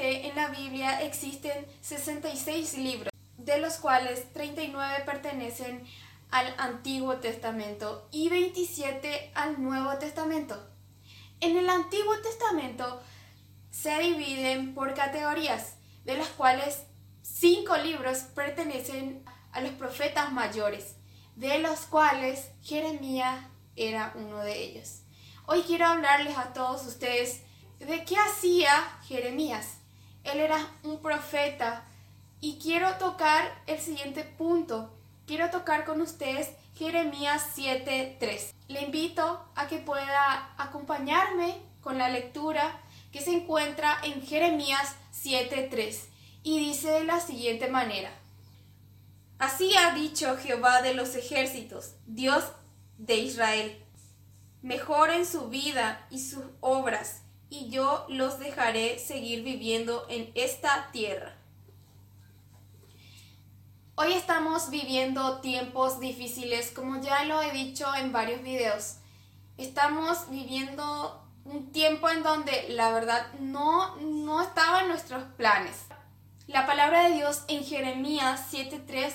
En la Biblia existen 66 libros, de los cuales 39 pertenecen al Antiguo Testamento y 27 al Nuevo Testamento. En el Antiguo Testamento se dividen por categorías, de las cuales cinco libros pertenecen a los profetas mayores, de los cuales Jeremías era uno de ellos. Hoy quiero hablarles a todos ustedes de qué hacía Jeremías. Él era un profeta y quiero tocar el siguiente punto. Quiero tocar con ustedes Jeremías 7.3. Le invito a que pueda acompañarme con la lectura que se encuentra en Jeremías 7.3 y dice de la siguiente manera. Así ha dicho Jehová de los ejércitos, Dios de Israel. Mejoren su vida y sus obras, y yo los dejaré seguir viviendo en esta tierra. Hoy estamos viviendo tiempos difíciles, como ya lo he dicho en varios videos. Estamos viviendo un tiempo en donde la verdad no, no estaba en nuestros planes. La palabra de Dios en Jeremías 7.3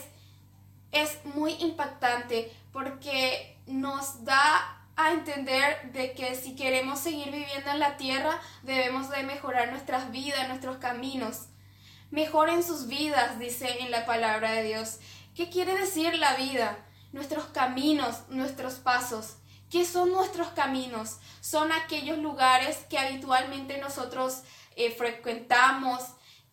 es muy impactante porque nos da a entender de que si queremos seguir viviendo en la tierra debemos de mejorar nuestras vidas, nuestros caminos. Mejoren sus vidas, dice en la palabra de Dios. ¿Qué quiere decir la vida? Nuestros caminos, nuestros pasos. ¿Qué son nuestros caminos? Son aquellos lugares que habitualmente nosotros eh, frecuentamos.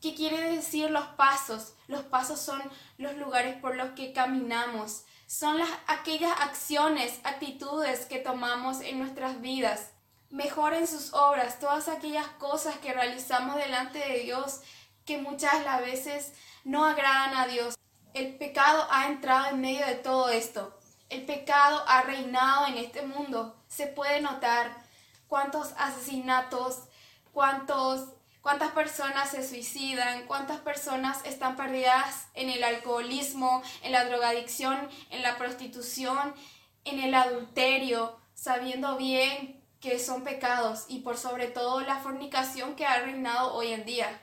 ¿Qué quiere decir los pasos? Los pasos son los lugares por los que caminamos. Son las, aquellas acciones, actitudes que tomamos en nuestras vidas. Mejoren sus obras, todas aquellas cosas que realizamos delante de Dios que muchas las veces no agradan a Dios. El pecado ha entrado en medio de todo esto. El pecado ha reinado en este mundo. Se puede notar cuántos asesinatos, cuántos, personas se suicidan, cuántas personas están perdidas en el alcoholismo, en la drogadicción, en la prostitución, en el adulterio, sabiendo bien que son pecados y por sobre todo la fornicación que ha reinado hoy en día.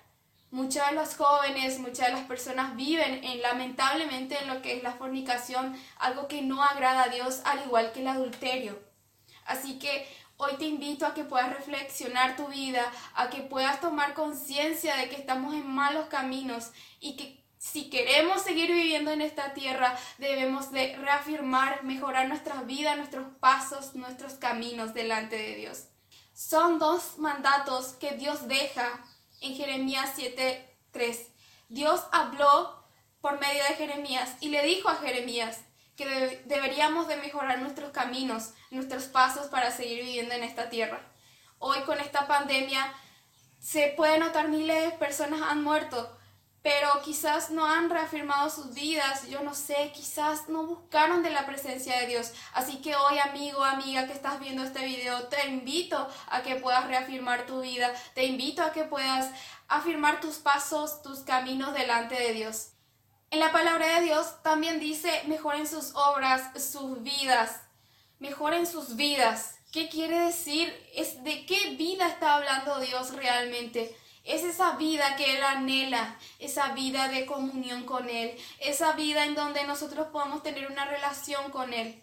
Muchos de los jóvenes, muchas de las personas viven en, lamentablemente en lo que es la fornicación, algo que no agrada a Dios, al igual que el adulterio. Así que hoy te invito a que puedas reflexionar tu vida, a que puedas tomar conciencia de que estamos en malos caminos y que si queremos seguir viviendo en esta tierra, debemos de reafirmar, mejorar nuestras vidas, nuestros pasos, nuestros caminos delante de Dios. Son dos mandatos que Dios deja en Jeremías 7:3. Dios habló por medio de Jeremías y le dijo a Jeremías que deberíamos de mejorar nuestros caminos, nuestros pasos para seguir viviendo en esta tierra. Hoy con esta pandemia se puede notar miles de personas han muerto, pero quizás no han reafirmado sus vidas, yo no sé, quizás no buscaron de la presencia de Dios. Así que hoy, amigo, amiga que estás viendo este video, te invito a que puedas reafirmar tu vida, te invito a que puedas afirmar tus pasos, tus caminos delante de Dios. En la palabra de Dios también dice, mejoren sus obras, sus vidas, mejoren sus vidas. ¿Qué quiere decir? Es de qué vida está hablando Dios realmente. Es esa vida que Él anhela, esa vida de comunión con Él, esa vida en donde nosotros podamos tener una relación con Él.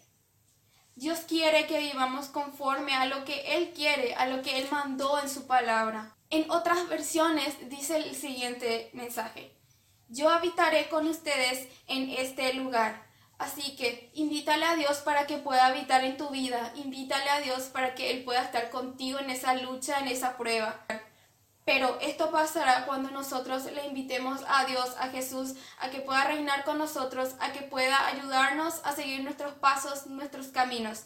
Dios quiere que vivamos conforme a lo que Él quiere, a lo que Él mandó en su palabra. En otras versiones dice el siguiente mensaje. Yo habitaré con ustedes en este lugar. Así que invítale a Dios para que pueda habitar en tu vida. Invítale a Dios para que Él pueda estar contigo en esa lucha, en esa prueba. Pero esto pasará cuando nosotros le invitemos a Dios, a Jesús, a que pueda reinar con nosotros, a que pueda ayudarnos a seguir nuestros pasos, nuestros caminos.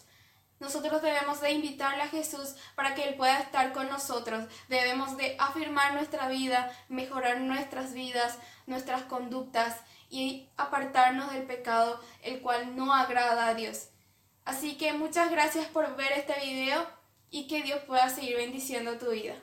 Nosotros debemos de invitarle a Jesús para que Él pueda estar con nosotros. Debemos de afirmar nuestra vida, mejorar nuestras vidas, nuestras conductas y apartarnos del pecado, el cual no agrada a Dios. Así que muchas gracias por ver este video y que Dios pueda seguir bendiciendo tu vida.